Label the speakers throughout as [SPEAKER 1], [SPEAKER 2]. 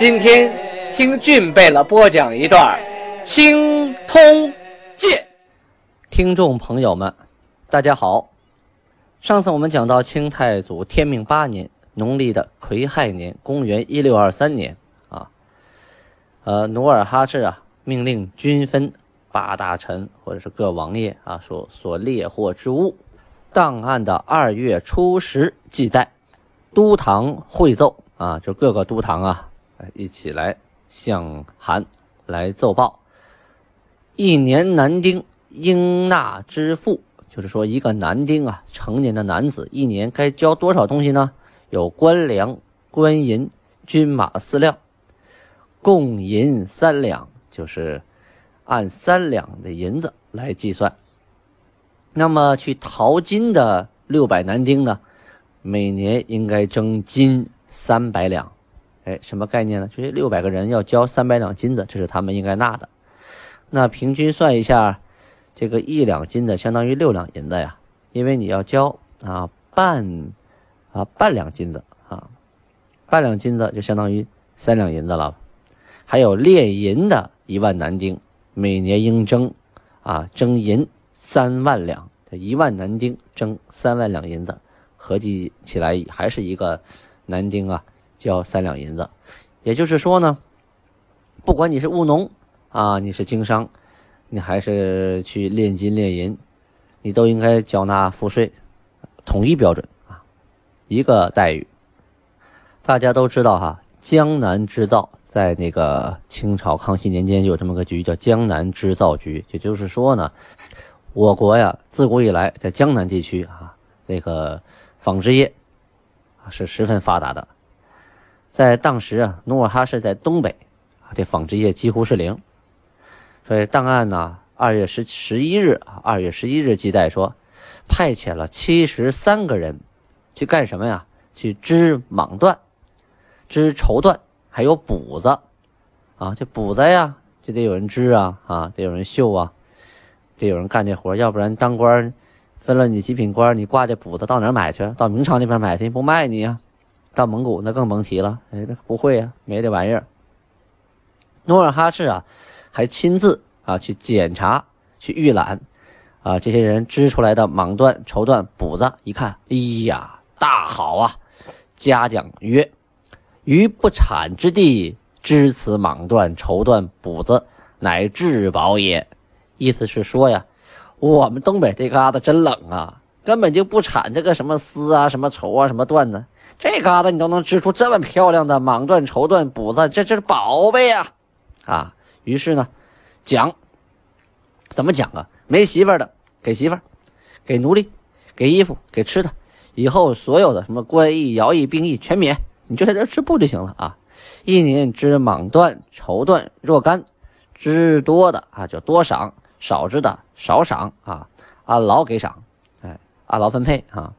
[SPEAKER 1] 今天听俊贝勒播讲一段《青通剑》。听众朋友们，大家好。上次我们讲到清太祖天命八年，农历的癸亥年，公元一六二三年啊，呃，努尔哈赤啊，命令均分八大臣或者是各王爷啊，所所猎获之物，档案的二月初十记载，都堂会奏。啊，就各个都堂啊，一起来向韩来奏报。一年男丁应纳之赋，就是说一个男丁啊，成年的男子一年该交多少东西呢？有官粮、官银、军马饲料，共银三两，就是按三两的银子来计算。那么去淘金的六百男丁呢，每年应该征金。三百两，哎，什么概念呢？就是六百个人要交三百两金子，这是他们应该纳的。那平均算一下，这个一两金子相当于六两银子呀，因为你要交啊半啊半两金子啊，半两金子就相当于三两银子了。还有炼银的一万男丁，每年应征啊征银三万两，一万男丁征三万两银子，合计起来还是一个。男丁啊，交三两银子，也就是说呢，不管你是务农啊，你是经商，你还是去炼金炼银，你都应该缴纳赋税，统一标准啊，一个待遇。大家都知道哈，江南织造在那个清朝康熙年间有这么个局，叫江南织造局。也就是说呢，我国呀，自古以来在江南地区啊，这个纺织业。是十分发达的，在当时啊，努尔哈赤在东北，这纺织业几乎是零。所以档案呢，二月十十一日啊，二月十一日记载说，派遣了七十三个人去干什么呀？去织蟒缎、织绸缎，还有补子啊。这补子呀，就得有人织啊，啊，得有人绣啊，得有人干这活，要不然当官。分了你几品官，你挂这补子到哪儿买去？到明朝那边买去，不卖你呀？到蒙古那更甭提了。哎，那不会呀，没这玩意儿。努尔哈赤啊，还亲自啊去检查、去预览啊这些人织出来的蟒缎、绸缎、补子，一看，哎呀，大好啊！嘉奖曰：“于不产之地织此蟒缎、绸缎、补子，乃至宝也。”意思是说呀。我们东北这嘎达真冷啊，根本就不产这个什么丝啊、什么绸啊、什么缎子。这嘎达你都能织出这么漂亮的蟒缎、绸缎、补子，这这是宝贝呀！啊，于是呢，讲怎么讲啊？没媳妇的给媳妇，给奴隶，给衣服，给吃的，以后所有的什么官役、徭役、兵役全免，你就在这织布就行了啊！一年织蟒缎、绸缎若干，织多的啊就多赏。少织的少赏啊，按劳给赏，哎，按劳分配啊。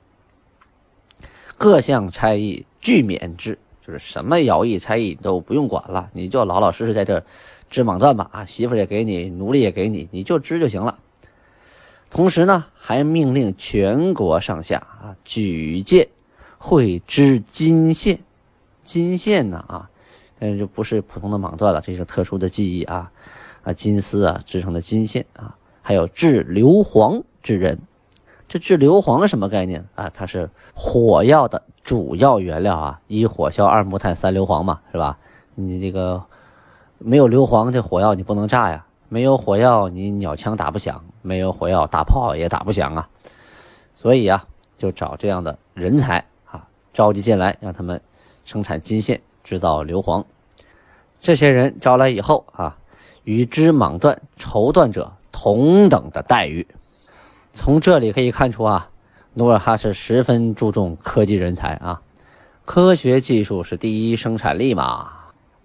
[SPEAKER 1] 各项差役俱免之，就是什么徭役差役都不用管了，你就老老实实在这织蟒缎吧啊，媳妇也给你，奴隶也给你，你就织就行了。同时呢，还命令全国上下啊举荐会织金线，金线呢啊，那，就不是普通的蟒缎了，这是特殊的技艺啊。啊，金丝啊织成的金线啊，还有制硫磺之人，这制硫磺什么概念啊？它是火药的主要原料啊，一火硝二木炭三硫磺嘛，是吧？你这个没有硫磺，这火药你不能炸呀；没有火药，你鸟枪打不响；没有火药，大炮也打不响啊。所以啊，就找这样的人才啊，召集进来，让他们生产金线，制造硫磺。这些人招来以后啊。与织蟒缎、绸缎者同等的待遇。从这里可以看出啊，努尔哈赤十分注重科技人才啊，科学技术是第一生产力嘛。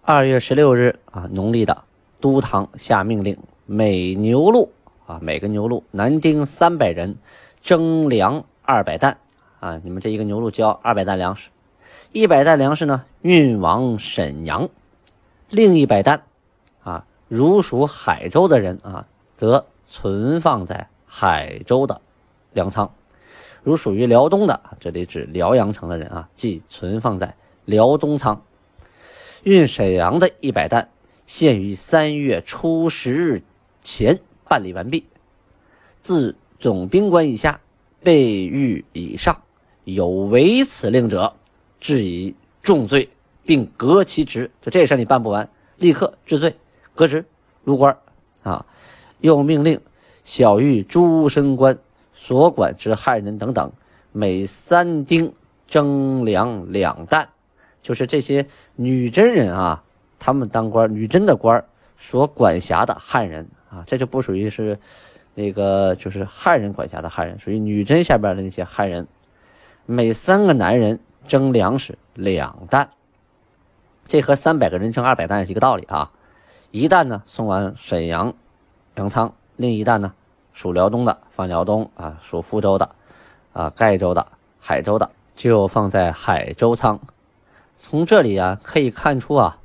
[SPEAKER 1] 二月十六日啊，农历的都堂下命令，每牛录啊，每个牛录男丁三百人，征粮二百担啊，你们这一个牛录交二百担粮食，一百担粮食呢运往沈阳，另一百担啊，如属海州的人啊，则存放在海州的粮仓；如属于辽东的，这里指辽阳城的人啊，即存放在辽东仓。运沈阳的一百担，限于三月初十日前办理完毕。自总兵官以下，被御以上，有违此令者，治以重罪，并革其职。就这事你办不完，立刻治罪，革职，入官。啊！又命令小狱诸身官所管之汉人等等，每三丁征粮两担。就是这些女真人啊，他们当官，女真的官所管辖的汉人啊，这就不属于是那个，就是汉人管辖的汉人，属于女真下边的那些汉人。每三个男人征粮食两担，这和三百个人征二百担是一个道理啊。一担呢送往沈阳粮仓，另一弹呢属辽东的放辽东啊，属福州的啊，盖州的、海州的就放在海州仓。从这里啊可以看出啊，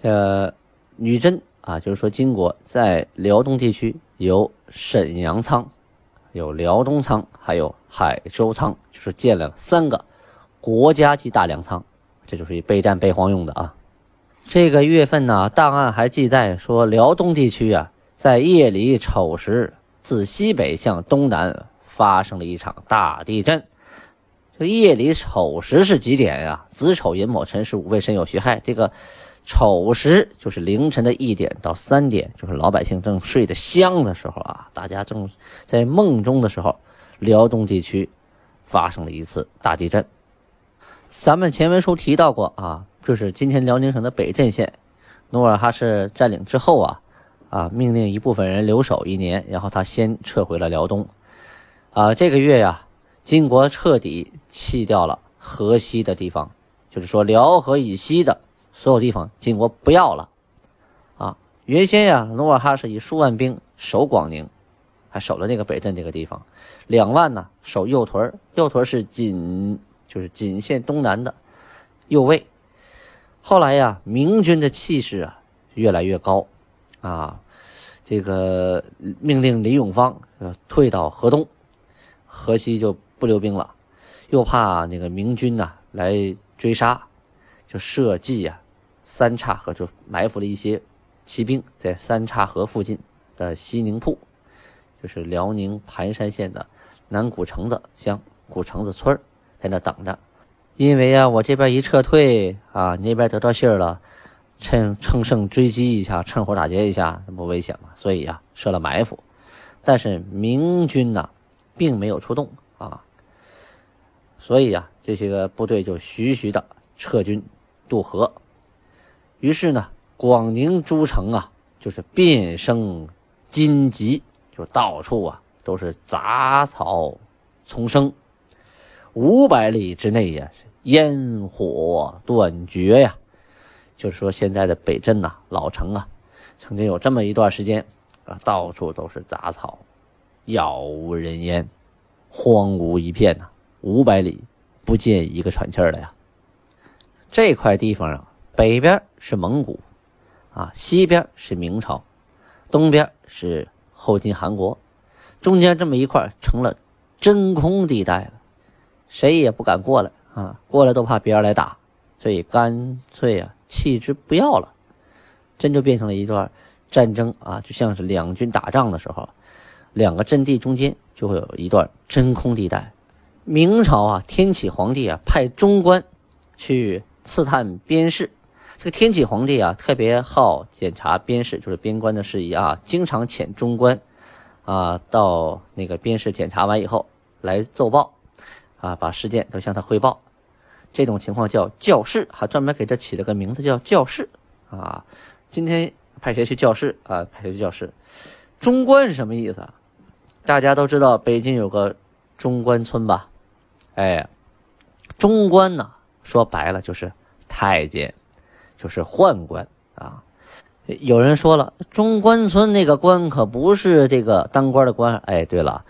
[SPEAKER 1] 这女真啊，就是说金国在辽东地区有沈阳仓、有辽东仓，还有海州仓，就是建了三个国家级大粮仓，这就是以备战备荒用的啊。这个月份呢，档案还记载说，辽东地区啊，在夜里丑时，自西北向东南发生了一场大地震。这夜里丑时是几点呀？子丑寅卯辰是五位申酉戌亥。这个丑时就是凌晨的一点到三点，就是老百姓正睡得香的时候啊，大家正在梦中的时候，辽东地区发生了一次大地震。咱们前文书提到过啊，就是今天辽宁省的北镇县，努尔哈赤占领之后啊，啊命令一部分人留守一年，然后他先撤回了辽东。啊，这个月呀。金国彻底弃掉了河西的地方，就是说辽河以西的所有地方，金国不要了。啊，原先呀，努尔哈赤以数万兵守广宁，还守了那个北镇这个地方，两万呢守右屯右屯是仅，就是仅限东南的右卫。后来呀，明军的气势啊越来越高，啊，这个命令李永芳退到河东，河西就。不留兵了，又怕那个明军呐来追杀，就设计啊三岔河，就埋伏了一些骑兵在三岔河附近的西宁铺，就是辽宁盘山县的南古城子乡古城子村在那等着。因为啊，我这边一撤退啊，那边得到信儿了，趁乘胜追击一下，趁火打劫一下，那不危险吗？所以呀，设了埋伏。但是明军呐，并没有出动啊。所以呀，这些个部队就徐徐的撤军渡河。于是呢，广宁诸城啊，就是遍生荆棘，就到处啊都是杂草丛生。五百里之内呀，是烟火断绝呀。就是说，现在的北镇呐，老城啊，曾经有这么一段时间啊，到处都是杂草，杳无人烟，荒芜一片呐。五百里不见一个喘气儿的呀！这块地方啊，北边是蒙古，啊，西边是明朝，东边是后金韩国，中间这么一块成了真空地带了，谁也不敢过来啊！过来都怕别人来打，所以干脆啊弃之不要了，真就变成了一段战争啊，就像是两军打仗的时候，两个阵地中间就会有一段真空地带。明朝啊，天启皇帝啊，派中官去刺探边事。这个天启皇帝啊，特别好检查边事，就是边关的事宜啊，经常遣中官啊到那个边事检查完以后来奏报啊，把事件都向他汇报。这种情况叫教事，还专门给这起了个名字叫教事啊。今天派谁去教事啊？派谁去教事？中官是什么意思？大家都知道北京有个中关村吧？哎，中官呢？说白了就是太监，就是宦官
[SPEAKER 2] 啊。有人说了，中关村那个官可不是这个当官的官。哎，对了，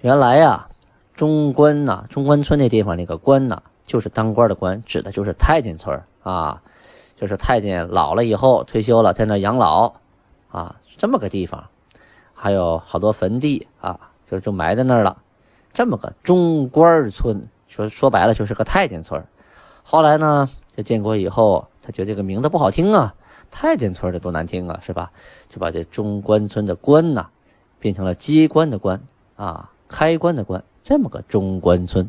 [SPEAKER 2] 原来呀，中关呐，中关村那地方那个官呐，就是当官的官，指的就是太监村啊，就是太监老了以后退休了，在那养老啊，这么个地方。还有好多坟地啊，就就埋在那儿了。这么个中官村，说说白了就是个太监村。后来呢，这建国以后，他觉得这个名字不好听啊。太监村的多难听啊，是吧？就把这中关村的关呐，变成了机关的关啊，开关的关，这么个中关村。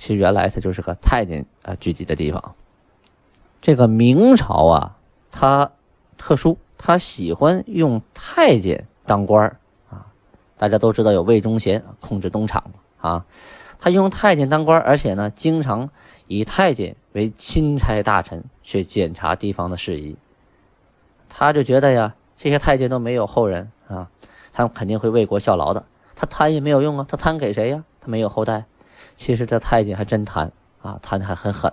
[SPEAKER 2] 其实原来它就是个太监啊聚集的地方。这个明朝啊，它特殊，它喜欢用太监当官啊。大家都知道有魏忠贤控制东厂啊，他用太监当官，而且呢，经常以太监为钦差大臣。去检查地方的事宜，他就觉得呀，这些太监都没有后人啊，他们肯定会为国效劳的。他贪也没有用啊，他贪给谁呀？他没有后代。其实这太监还真贪啊，贪的还很狠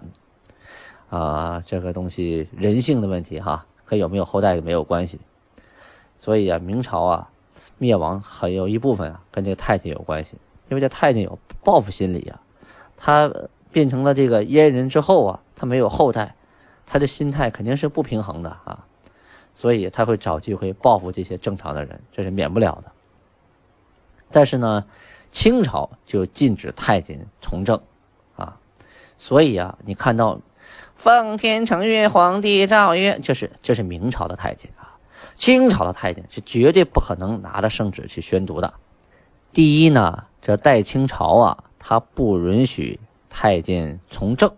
[SPEAKER 2] 啊。这个东西人性的问题哈，跟有没有后代没有关系。所以啊，明朝啊灭亡很有一部分啊跟这个太监有关系，因为这太监有报复心理啊。他变成了这个阉人之后啊，他没有后代。他的心态肯定是不平衡的啊，所以他会找机会报复这些正常的人，这是免不了的。但是呢，清朝就禁止太监从政啊，所以啊，你看到“奉天承运，皇帝诏曰”，这是这是明朝的太监啊，清朝的太监是绝对不可能拿着圣旨去宣读的。第一呢，这代清朝啊，他不允许太监从政。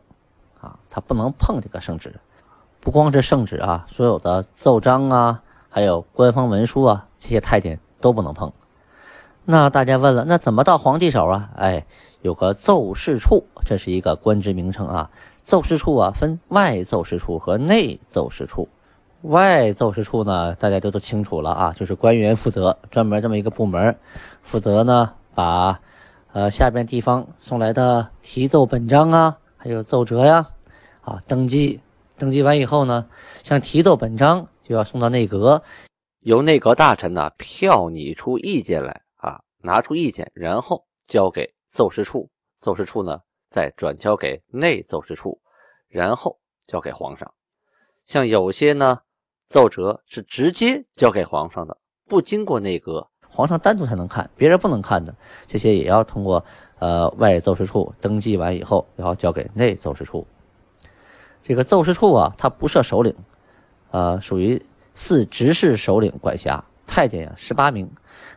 [SPEAKER 2] 啊，他不能碰这个圣旨，不光是圣旨啊，所有的奏章啊，还有官方文书啊，这些太监都不能碰。那大家问了，那怎么到皇帝手啊？哎，有个奏事处，这是一个官职名称啊。奏事处啊，分外奏事处和内奏事处。外奏事处呢，大家都都清楚了啊，就是官员负责，专门这么一个部门，负责呢把呃下边地方送来的提奏本章啊。还有奏折呀，啊，登记，登记完以后呢，像提奏本章就要送到内阁，由内阁大臣呢票拟出意见来，拿出意见，然后交给奏事处，奏事处呢再转交给内奏事处，然后交给皇上。像有些呢奏折是直接交给皇上的，不经过内阁，皇上单独才能看，别人不能看的，这些也要通过。呃，外奏事处登记完以后，然后交给内奏事处。这个奏事处啊，它不设首领，呃，属于四执事首领管辖。太监呀，十八名；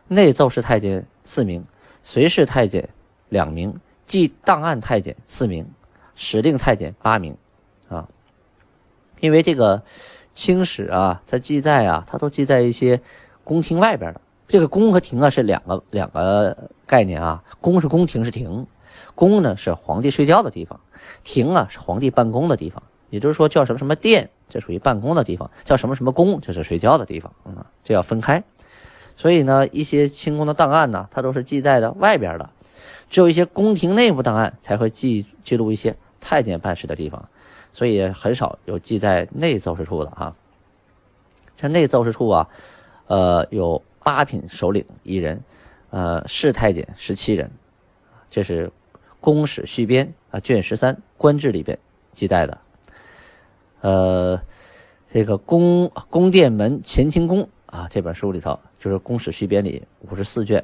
[SPEAKER 2] 内奏事太监四名；随侍太监两名；记档案太监四名；使令太监八名。啊，因为这个清史啊，它记载啊，它都记在一些宫廷外边的。这个宫和廷啊是两个两个概念啊，宫是宫廷是廷，宫呢是皇帝睡觉的地方，廷啊是皇帝办公的地方，也就是说叫什么什么殿，这属于办公的地方，叫什么什么宫，这是睡觉的地方，嗯，这要分开。所以呢，一些清宫的档案呢，它都是记载的外边的，只有一些宫廷内部档案才会记记录一些太监办事的地方，所以很少有记在内奏事处的哈。像内奏事处啊，呃有。八品首领一人，呃，侍太监十七人，这是《宫史续编》啊卷十三官制里边记载的。呃，这个宫宫殿门乾清宫啊这本书里头，就是《宫史续编》里五十四卷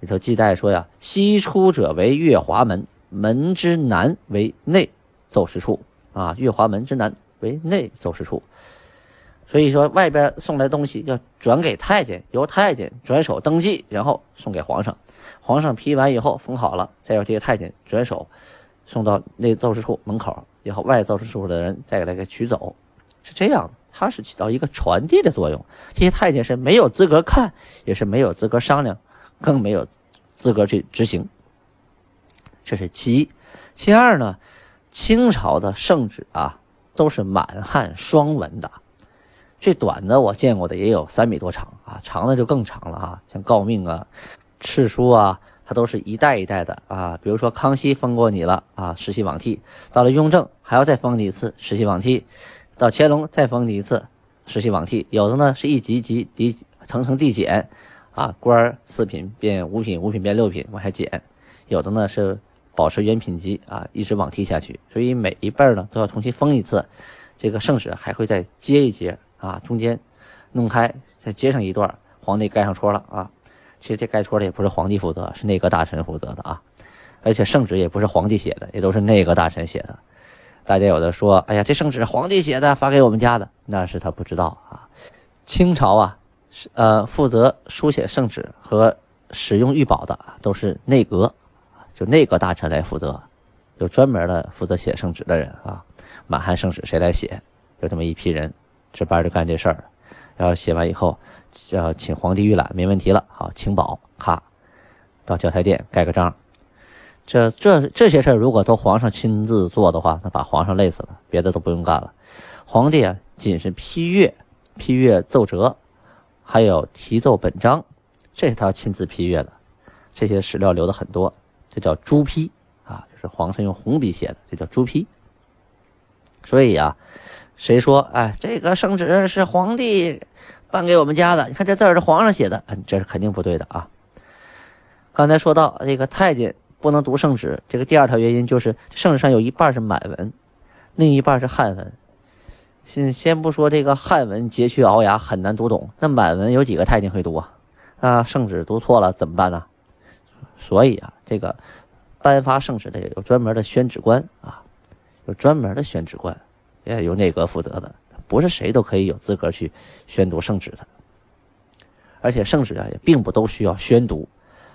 [SPEAKER 2] 里头记载说呀，西出者为月华门，门之南为内奏事处啊，月华门之南为内奏事处。所以说，外边送来东西要转给太监，由太监转手登记，然后送给皇上。皇上批完以后封好了，再由这些太监转手送到内奏事处门口，以后外奏事处的人再给他给取走，是这样的。它是起到一个传递的作用。这些太监是没有资格看，也是没有资格商量，更没有资格去执行。这是其一。其二呢，清朝的圣旨啊，都是满汉双文的。最短的我见过的也有三米多长啊，长的就更长了啊，像诰命啊、敕书啊，它都是一代一代的啊。比如说康熙封过你了啊，世袭罔替；到了雍正还要再封你一次，世袭罔替；到乾隆再封你一次，世袭罔替；有的呢是一级级递层层递减，啊，官四品变五品，五品变六品往下减；有的呢是保持原品级啊，一直往替下去。所以每一辈呢都要重新封一次，这个圣旨还会再接一节啊，中间弄开再接上一段，皇帝盖上戳了啊。其实这盖戳的也不是皇帝负责，是内阁大臣负责的啊。而且圣旨也不是皇帝写的，也都是内阁大臣写的。大家有的说：“哎呀，这圣旨皇帝写的，发给我们家的。”那是他不知道啊。清朝啊，呃负责书写圣旨和使用御宝的都是内阁，就内阁大臣来负责，有专门的负责写圣旨的人啊。满汉圣旨谁来写？有这么一批人值班就干这事儿，然后写完以后，要请皇帝预览，没问题了，好请宝，咔，到交台殿盖个章。这这这些事儿，如果都皇上亲自做的话，那把皇上累死了，别的都不用干了。皇帝啊，仅是批阅、批阅奏折，还有题奏本章，这是他要亲自批阅的。这些史料留的很多，这叫朱批啊，就是皇上用红笔写的，这叫朱批。所以啊，谁说哎，这个圣旨是皇帝颁给我们家的？你看这字儿是皇上写的，嗯，这是肯定不对的啊。刚才说到这个太监。不能读圣旨，这个第二条原因就是圣旨上有一半是满文，另一半是汉文。先先不说这个汉文佶屈聱牙很难读懂，那满文有几个太监会读啊？啊，圣旨读错了怎么办呢？所以啊，这个颁发圣旨的有专门的宣旨官啊，有专门的宣旨官，也由内阁负责的，不是谁都可以有资格去宣读圣旨的。而且圣旨啊，也并不都需要宣读。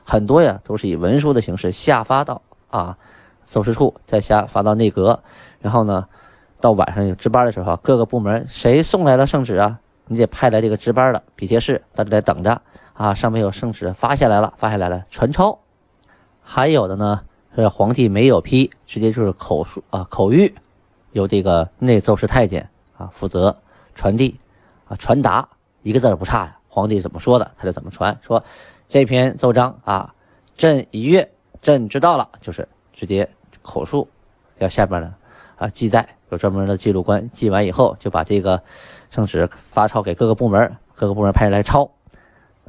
[SPEAKER 2] 很多呀，都是以文书的形式下发到啊，奏事处，再下发到内阁，然后呢，到晚上有值班的时候，各个部门谁送来了圣旨啊，你得派来这个值班的笔笺室，在这里等着啊，上面有圣旨发下来了，发下来了，传抄。还有的呢，是皇帝没有批，直接就是口述啊，口谕，由这个内奏事太监啊负责传递啊，传达一个字儿不差呀，皇帝怎么说的，他就怎么传说。这篇奏章啊，朕已阅，朕知道了，就是直接口述，要下边呢啊记载，有专门的记录官记完以后，就把这个圣旨发抄给各个部门，各个部门派人来抄，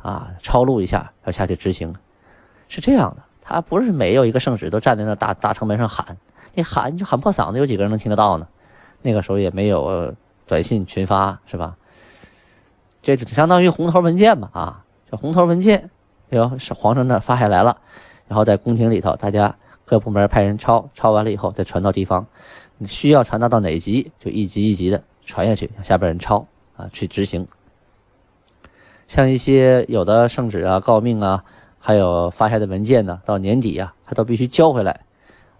[SPEAKER 2] 啊抄录一下，要下去执行，是这样的。他不是每有一个圣旨都站在那大大城门上喊，你喊就喊破嗓子，有几个人能听得到呢？那个时候也没有短信群发，是吧？这就相当于红头文件嘛，啊，这红头文件。哟，是皇上那发下来了，然后在宫廷里头，大家各部门派人抄，抄完了以后再传到地方，你需要传达到哪级，就一级一级的传下去，让下边人抄啊去执行。像一些有的圣旨啊、诰命啊，还有发下的文件呢，到年底啊，他都必须交回来，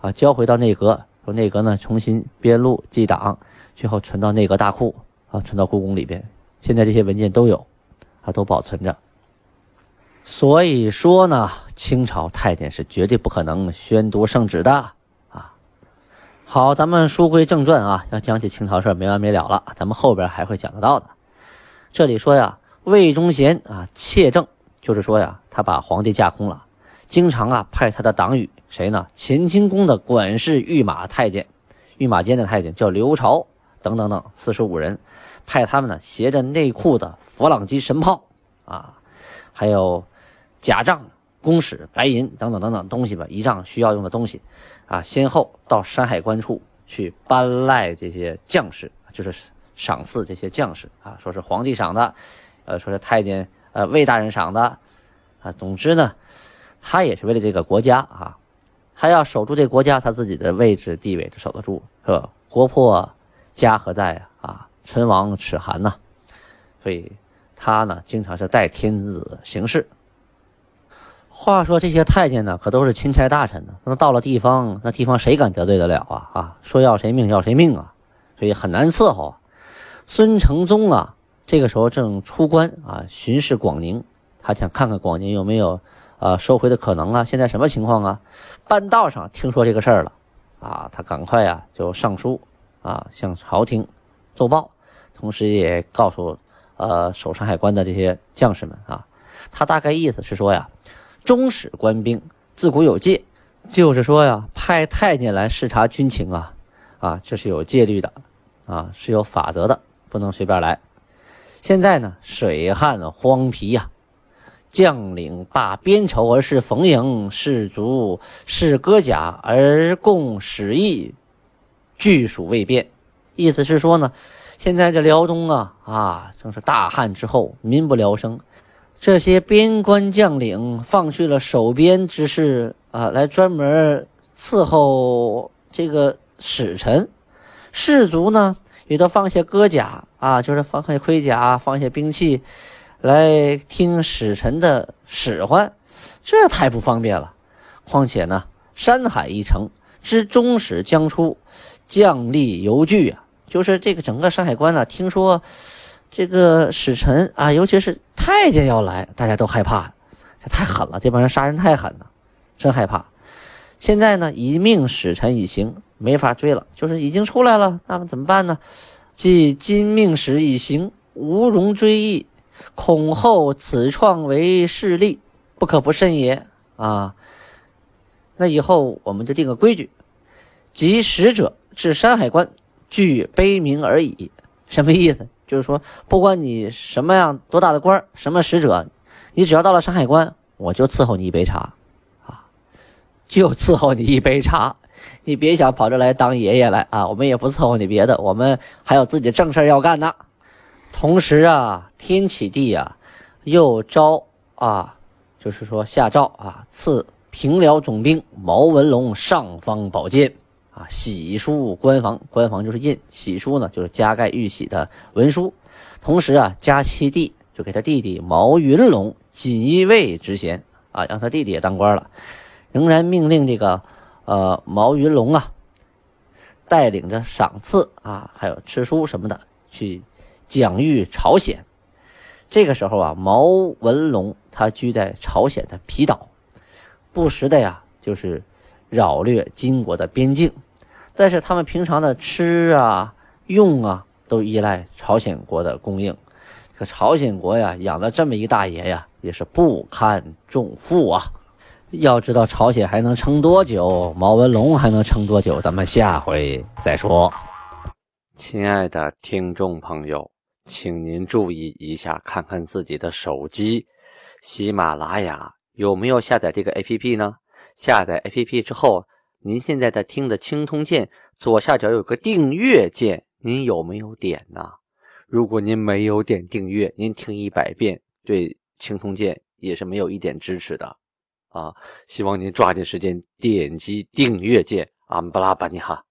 [SPEAKER 2] 啊，交回到内阁，说内阁呢重新编录记档，最后存到内阁大库啊，存到故宫里边。现在这些文件都有，啊，都保存着。所以说呢，清朝太监是绝对不可能宣读圣旨的啊。好，咱们书归正传啊，要讲起清朝事儿没完没了了，咱们后边还会讲得到的。这里说呀，魏忠贤啊窃政，就是说呀，他把皇帝架空了，经常啊派他的党羽谁呢？乾清宫的管事御马太监、御马监的太监叫刘朝等等等四十五人，派他们呢携着内库的佛朗机神炮啊，还有。假账、公使、白银等等等等东西吧，仪仗需要用的东西，啊，先后到山海关处去搬赖这些将士，就是赏赐这些将士啊，说是皇帝赏的，呃，说是太监呃魏大人赏的，啊，总之呢，他也是为了这个国家啊，他要守住这个国家，他自己的位置地位就守得住，是吧？国破家何在啊？唇亡齿寒呐，所以他呢，经常是代天子行事。话说这些太监呢，可都是钦差大臣呢。那到了地方，那地方谁敢得罪得了啊？啊，说要谁命要谁命啊，所以很难伺候。孙承宗啊，这个时候正出关啊，巡视广宁，他想看看广宁有没有啊收回的可能啊。现在什么情况啊？半道上听说这个事儿了啊，他赶快啊就上书啊向朝廷奏报，同时也告诉呃守山海关的这些将士们啊，他大概意思是说呀。中使官兵自古有戒，就是说呀，派太监来视察军情啊，啊，这是有戒律的，啊，是有法则的，不能随便来。现在呢，水旱荒皮呀，将领罢边仇而是逢迎，士卒是戈甲而共使役，据属未变。意思是说呢，现在这辽东啊啊，正是大旱之后，民不聊生。这些边关将领放去了守边之事啊，来专门伺候这个使臣。士卒呢，也都放下戈甲啊，就是放下盔甲，放下兵器，来听使臣的使唤。这太不方便了。况且呢，山海一城之中使将出，将吏犹惧啊，就是这个整个山海关呢，听说。这个使臣啊，尤其是太监要来，大家都害怕，这太狠了，这帮人杀人太狠了，真害怕。现在呢，一命使臣已行，没法追了，就是已经出来了，那么怎么办呢？即今命使已行，无容追忆，恐后此创为势力，不可不慎也啊。那以后我们就定个规矩，即使者至山海关，具悲鸣而已，什么意思？就是说，不管你什么样多大的官什么使者，你只要到了山海关，我就伺候你一杯茶，啊，就伺候你一杯茶。你别想跑这来当爷爷来啊！我们也不伺候你别的，我们还有自己的正事要干呢。同时啊，天启帝啊，又召啊，就是说下诏啊，赐平辽总兵毛文龙尚方宝剑。啊，喜书官房，官房就是印，喜书呢就是加盖玉玺的文书。同时啊，加七弟就给他弟弟毛云龙锦衣卫职衔啊，让他弟弟也当官了。仍然命令这个呃毛云龙啊，带领着赏赐啊，还有吃书什么的去讲谕朝鲜。这个时候啊，毛文龙他居在朝鲜的皮岛，不时的呀就是扰掠金国的边境。但是他们平常的吃啊、用啊，都依赖朝鲜国的供应。可朝鲜国呀，养了这么一大爷呀，也是不堪重负啊。要知道朝鲜还能撑多久，毛文龙还能撑多久，咱们下回再说。
[SPEAKER 1] 亲爱的听众朋友，请您注意一下，看看自己的手机，喜马拉雅有没有下载这个 APP 呢？下载 APP 之后。您现在在听的青铜剑左下角有个订阅键，您有没有点呢？如果您没有点订阅，您听一百遍对青铜剑也是没有一点支持的啊！希望您抓紧时间点击订阅键，阿姆巴拉巴尼哈。